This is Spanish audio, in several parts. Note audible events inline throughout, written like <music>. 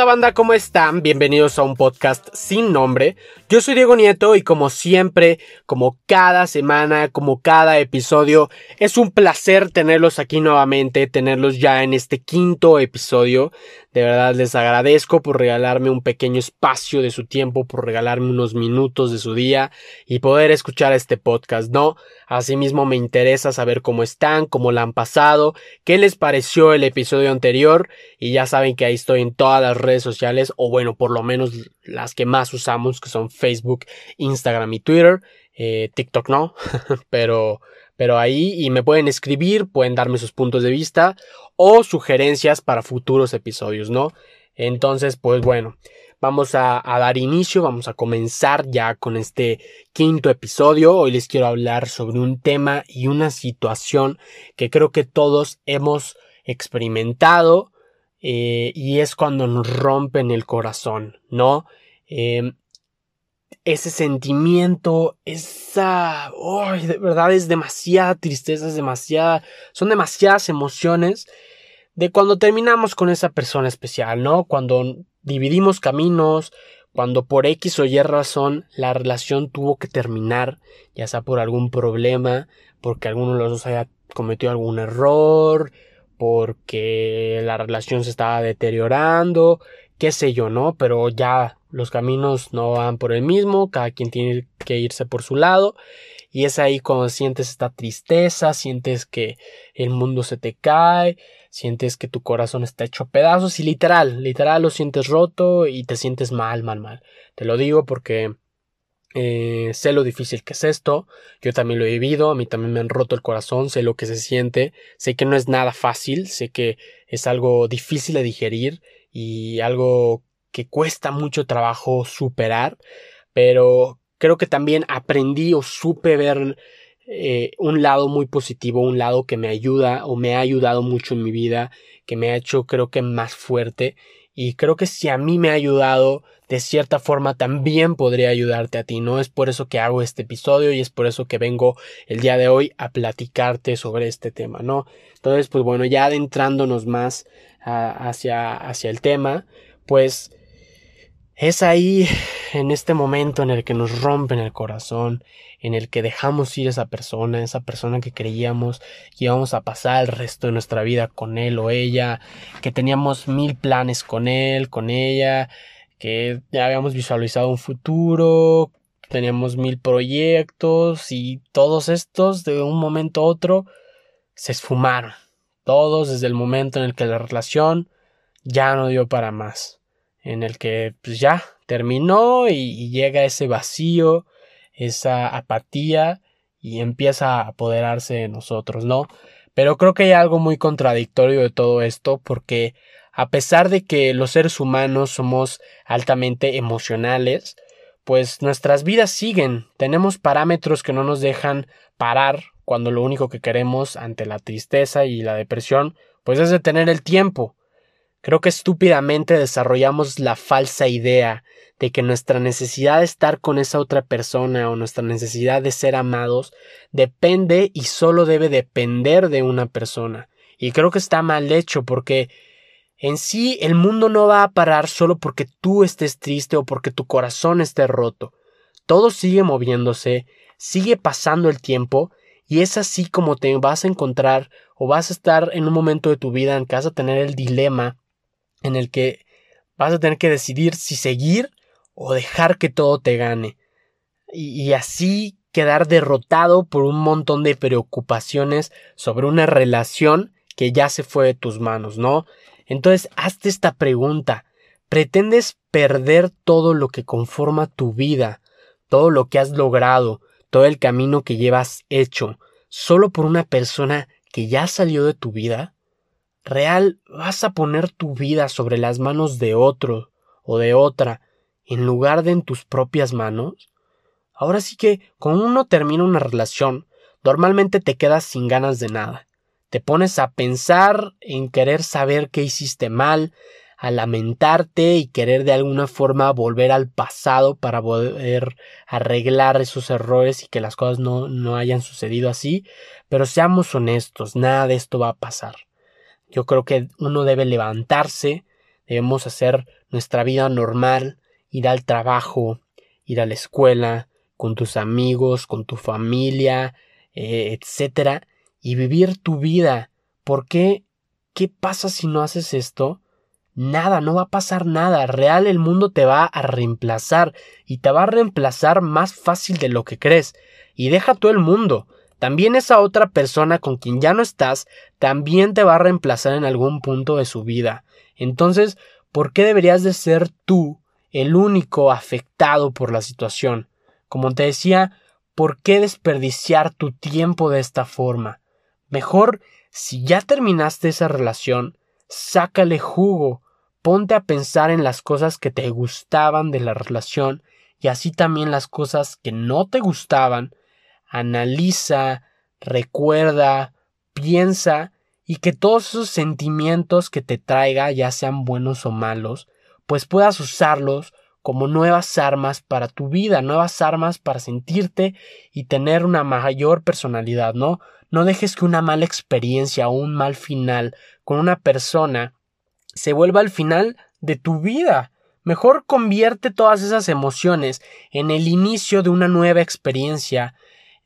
onda banda? ¿Cómo están? Bienvenidos a un podcast sin nombre. Yo soy Diego Nieto y como siempre, como cada semana, como cada episodio, es un placer tenerlos aquí nuevamente, tenerlos ya en este quinto episodio. De verdad les agradezco por regalarme un pequeño espacio de su tiempo, por regalarme unos minutos de su día y poder escuchar este podcast, ¿no? Asimismo me interesa saber cómo están, cómo la han pasado, qué les pareció el episodio anterior y ya saben que ahí estoy en todas las redes sociales o bueno, por lo menos las que más usamos que son Facebook, Instagram y Twitter. Eh, TikTok no, <laughs> pero pero ahí y me pueden escribir, pueden darme sus puntos de vista o sugerencias para futuros episodios, ¿no? Entonces, pues bueno, vamos a, dar inicio, vamos a comenzar ya con este quinto episodio. Hoy les quiero hablar sobre un tema y una situación que creo que todos hemos experimentado eh, y es cuando nos rompen el corazón, ¿no? Eh, ese sentimiento, esa, oh, de verdad es demasiada tristeza, es demasiada, son demasiadas emociones de cuando terminamos con esa persona especial, ¿no? Cuando dividimos caminos, cuando por X o Y razón la relación tuvo que terminar, ya sea por algún problema, porque alguno de los dos haya cometido algún error, porque la relación se estaba deteriorando, qué sé yo, ¿no? Pero ya los caminos no van por el mismo, cada quien tiene que irse por su lado. Y es ahí cuando sientes esta tristeza, sientes que el mundo se te cae, sientes que tu corazón está hecho a pedazos y literal, literal lo sientes roto y te sientes mal, mal, mal. Te lo digo porque eh, sé lo difícil que es esto, yo también lo he vivido, a mí también me han roto el corazón, sé lo que se siente, sé que no es nada fácil, sé que es algo difícil de digerir y algo que cuesta mucho trabajo superar, pero creo que también aprendí o supe ver eh, un lado muy positivo, un lado que me ayuda o me ha ayudado mucho en mi vida, que me ha hecho creo que más fuerte y creo que si a mí me ha ayudado de cierta forma también podría ayudarte a ti, ¿no? Es por eso que hago este episodio y es por eso que vengo el día de hoy a platicarte sobre este tema, ¿no? Entonces, pues bueno, ya adentrándonos más hacia, hacia el tema, pues es ahí, en este momento en el que nos rompen el corazón, en el que dejamos ir a esa persona, esa persona que creíamos que íbamos a pasar el resto de nuestra vida con él o ella, que teníamos mil planes con él, con ella, que ya habíamos visualizado un futuro, teníamos mil proyectos y todos estos de un momento a otro se esfumaron. Todos desde el momento en el que la relación ya no dio para más en el que pues ya terminó y, llega ese vacío, esa apatía y empieza a apoderarse de nosotros, ¿no? Pero creo que hay algo muy contradictorio de todo esto porque a pesar de que los seres humanos somos altamente emocionales, pues nuestras vidas siguen, tenemos parámetros que no nos dejan parar cuando lo único que queremos ante la tristeza y la depresión pues es detener el tiempo, Creo que estúpidamente desarrollamos la falsa idea de que nuestra necesidad de estar con esa otra persona o nuestra necesidad de ser amados depende y solo debe depender de una persona. Y creo que está mal hecho porque en sí el mundo no va a parar solo porque tú estés triste o porque tu corazón esté roto. Todo sigue moviéndose, sigue pasando el tiempo y es así como te vas a encontrar o vas a estar en un momento de tu vida en que vas a tener el dilema en el que vas a tener que decidir si seguir o dejar que todo te gane. Y, así quedar derrotado por un montón de preocupaciones sobre una relación que ya se fue de tus manos, ¿no? Entonces, hazte esta pregunta. ¿Pretendes perder todo lo que conforma tu vida, todo lo que has logrado, todo el camino que llevas hecho, solo por una persona que ya salió de tu vida? Real vas a poner tu vida sobre las manos de otro o de otra en lugar de en tus propias manos? Ahora sí que cuando uno termina una relación, normalmente te quedas sin ganas de nada. Te pones a pensar en querer saber qué hiciste mal, a lamentarte y querer de alguna forma volver al pasado para poder arreglar esos errores y que las cosas no, no hayan sucedido así. Pero seamos honestos, nada de esto va a pasar. Yo creo que uno debe levantarse, debemos hacer nuestra vida normal, ir al trabajo, ir a la escuela, con tus amigos, con tu familia, eh, etcétera, y vivir tu vida. ¿Por qué? ¿Qué pasa si no haces esto? Nada, no va a pasar nada. Real el mundo te va a reemplazar y te va a reemplazar más fácil de lo que crees. Y deja todo el mundo. También esa otra persona con quien ya no estás también te va a reemplazar en algún punto de su vida. Entonces, ¿por qué deberías de ser tú el único afectado por la situación? Como te decía, ¿por qué desperdiciar tu tiempo de esta forma? Mejor, si ya terminaste esa relación, sácale jugo, ponte a pensar en las cosas que te gustaban de la relación y así también las cosas que no te gustaban, analiza, recuerda, piensa y que todos esos sentimientos que te traiga, ya sean buenos o malos, pues puedas usarlos como nuevas armas para tu vida, nuevas armas para sentirte y tener una mayor personalidad, ¿no? No dejes que una mala experiencia o un mal final con una persona se vuelva el final de tu vida. Mejor convierte todas esas emociones en el inicio de una nueva experiencia,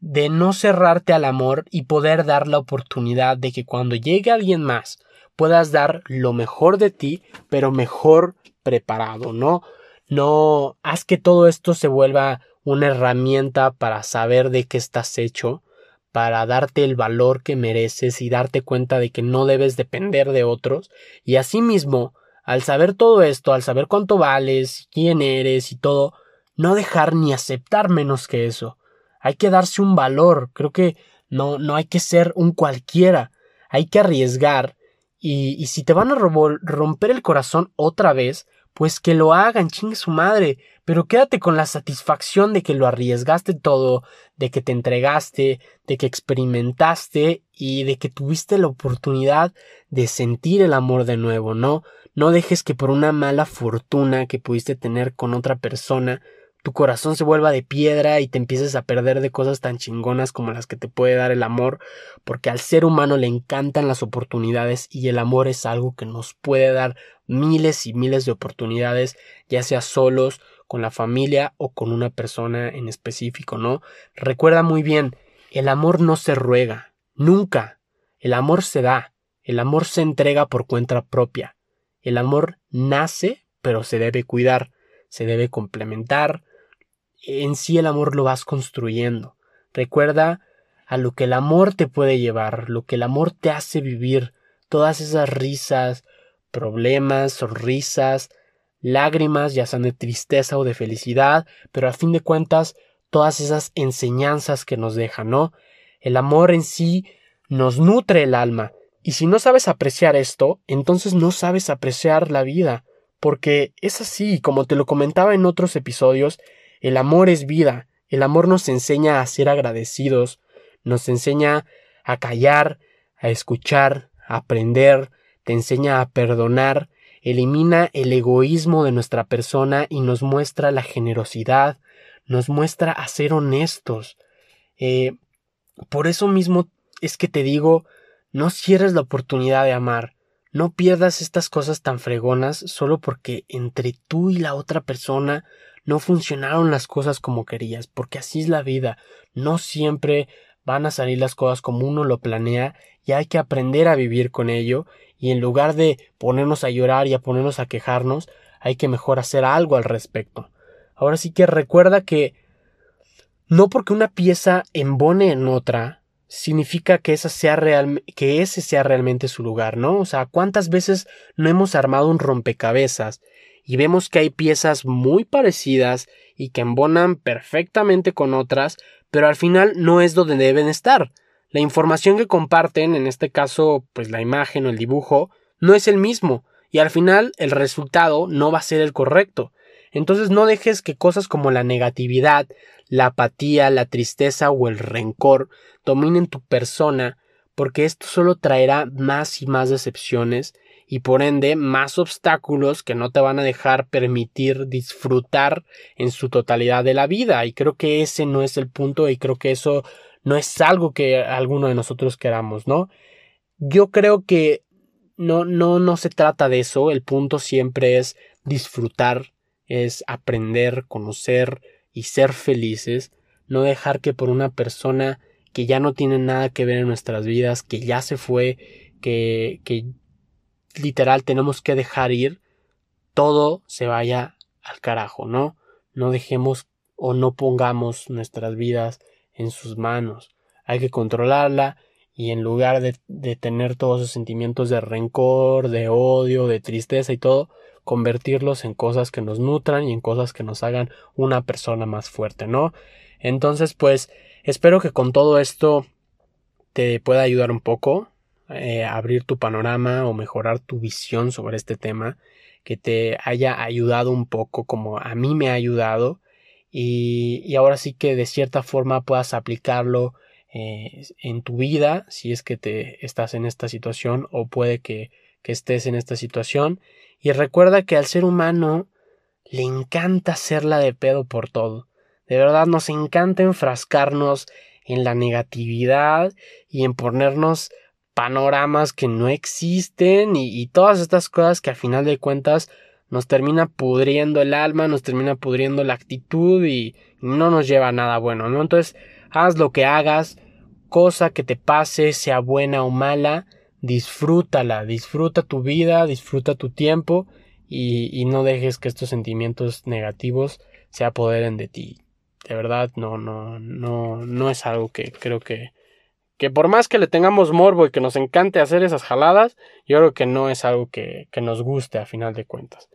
de no cerrarte al amor y poder dar la oportunidad de que cuando llegue alguien más puedas dar lo mejor de ti, pero mejor preparado, ¿no? No haz que todo esto se vuelva una herramienta para saber de qué estás hecho, para darte el valor que mereces y darte cuenta de que no debes depender de otros, y asimismo, al saber todo esto, al saber cuánto vales, quién eres y todo, no dejar ni aceptar menos que eso. Hay que darse un valor, creo que no, no hay que ser un cualquiera, hay que arriesgar, y, y si te van a romper el corazón otra vez, pues que lo hagan, chingue su madre, pero quédate con la satisfacción de que lo arriesgaste todo, de que te entregaste, de que experimentaste y de que tuviste la oportunidad de sentir el amor de nuevo, ¿no? No dejes que por una mala fortuna que pudiste tener con otra persona tu corazón se vuelva de piedra y te empieces a perder de cosas tan chingonas como las que te puede dar el amor, porque al ser humano le encantan las oportunidades y el amor es algo que nos puede dar miles y miles de oportunidades, ya sea solos, con la familia o con una persona en específico, ¿no? Recuerda muy bien, el amor no se ruega, nunca. El amor se da, el amor se entrega por cuenta propia. El amor nace, pero se debe cuidar, se debe complementar, en sí el amor lo vas construyendo. Recuerda a lo que el amor te puede llevar, lo que el amor te hace vivir, todas esas risas, problemas, sonrisas, lágrimas, ya sean de tristeza o de felicidad, pero a fin de cuentas todas esas enseñanzas que nos deja, ¿no? El amor en sí nos nutre el alma, y si no sabes apreciar esto, entonces no sabes apreciar la vida, porque es así, como te lo comentaba en otros episodios, el amor es vida, el amor nos enseña a ser agradecidos, nos enseña a callar, a escuchar, a aprender, te enseña a perdonar, elimina el egoísmo de nuestra persona y nos muestra la generosidad, nos muestra a ser honestos. Eh, por eso mismo es que te digo, no cierres la oportunidad de amar, no pierdas estas cosas tan fregonas solo porque entre tú y la otra persona no funcionaron las cosas como querías, porque así es la vida, no siempre van a salir las cosas como uno lo planea y hay que aprender a vivir con ello y en lugar de ponernos a llorar y a ponernos a quejarnos, hay que mejor hacer algo al respecto. Ahora sí que recuerda que no porque una pieza embone en otra, significa que esa sea real, que ese sea realmente su lugar, ¿no? O sea, ¿cuántas veces no hemos armado un rompecabezas y vemos que hay piezas muy parecidas y que embonan perfectamente con otras, pero al final no es donde deben estar. La información que comparten, en este caso, pues la imagen o el dibujo, no es el mismo, y al final el resultado no va a ser el correcto. Entonces no dejes que cosas como la negatividad, la apatía, la tristeza o el rencor dominen tu persona, porque esto solo traerá más y más decepciones y por ende más obstáculos que no te van a dejar permitir disfrutar en su totalidad de la vida y creo que ese no es el punto y creo que eso no es algo que alguno de nosotros queramos, ¿no? Yo creo que no, no, no se trata de eso. El punto siempre es disfrutar, es aprender, conocer y ser felices. No dejar que por una persona que ya no tiene nada que ver en nuestras vidas, que ya se fue, que, que literal tenemos que dejar ir, todo se vaya al carajo, ¿no? No dejemos o no pongamos nuestras vidas en sus manos. Hay que controlarla y en lugar de, de, tener todos esos sentimientos de rencor, de odio, de tristeza y todo, convertirlos en cosas que nos nutran y en cosas que nos hagan una persona más fuerte, ¿no? Entonces, pues, espero que con todo esto te pueda ayudar un poco, eh, abrir tu panorama o mejorar tu visión sobre este tema, que te haya ayudado un poco como a mí me ha ayudado y, ahora sí que de cierta forma puedas aplicarlo eh, en tu vida, si es que te estás en esta situación o puede que, que estés en esta situación. Y recuerda que al ser humano le encanta hacerla de pedo por todo. De verdad nos encanta enfrascarnos en la negatividad y en ponernos panoramas que no existen y, todas estas cosas que a final de cuentas nos termina pudriendo el alma, nos termina pudriendo la actitud y no nos lleva a nada bueno, ¿no? Entonces, haz lo que hagas, cosa que te pase, sea buena o mala, disfrútala, disfruta tu vida, disfruta tu tiempo y, y no dejes que estos sentimientos negativos se apoderen de ti. De verdad, no, no, no, no es algo que creo que, que por más que le tengamos morbo y que nos encante hacer esas jaladas, yo creo que no es algo que, que nos guste a final de cuentas.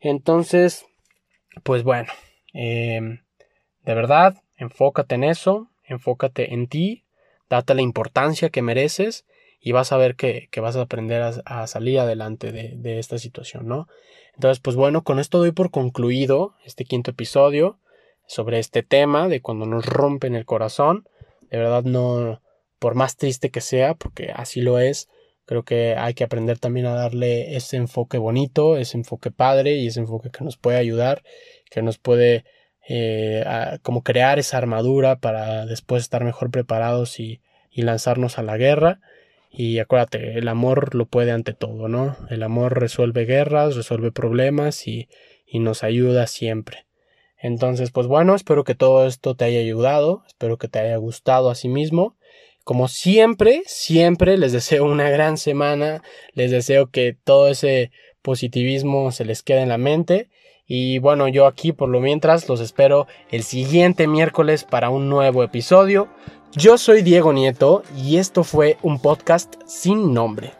Entonces, pues bueno, eh, de verdad, enfócate en eso, enfócate en ti, date la importancia que mereces y vas a ver que, que vas a aprender a, salir adelante de, de, esta situación, ¿no? Entonces, pues bueno, con esto doy por concluido este quinto episodio sobre este tema de cuando nos rompen el corazón. De verdad no, por más triste que sea, porque así lo es, creo que hay que aprender también a darle ese enfoque bonito, ese enfoque padre y ese enfoque que nos puede ayudar, que nos puede eh, como crear esa armadura para después estar mejor preparados y, y, lanzarnos a la guerra. Y acuérdate, el amor lo puede ante todo, ¿no? El amor resuelve guerras, resuelve problemas y, y nos ayuda siempre. Entonces, pues bueno, espero que todo esto te haya ayudado, espero que te haya gustado a sí mismo. Como siempre, siempre les deseo una gran semana, les deseo que todo ese positivismo se les quede en la mente y bueno, yo aquí por lo mientras los espero el siguiente miércoles para un nuevo episodio. Yo soy Diego Nieto y esto fue un podcast sin nombre.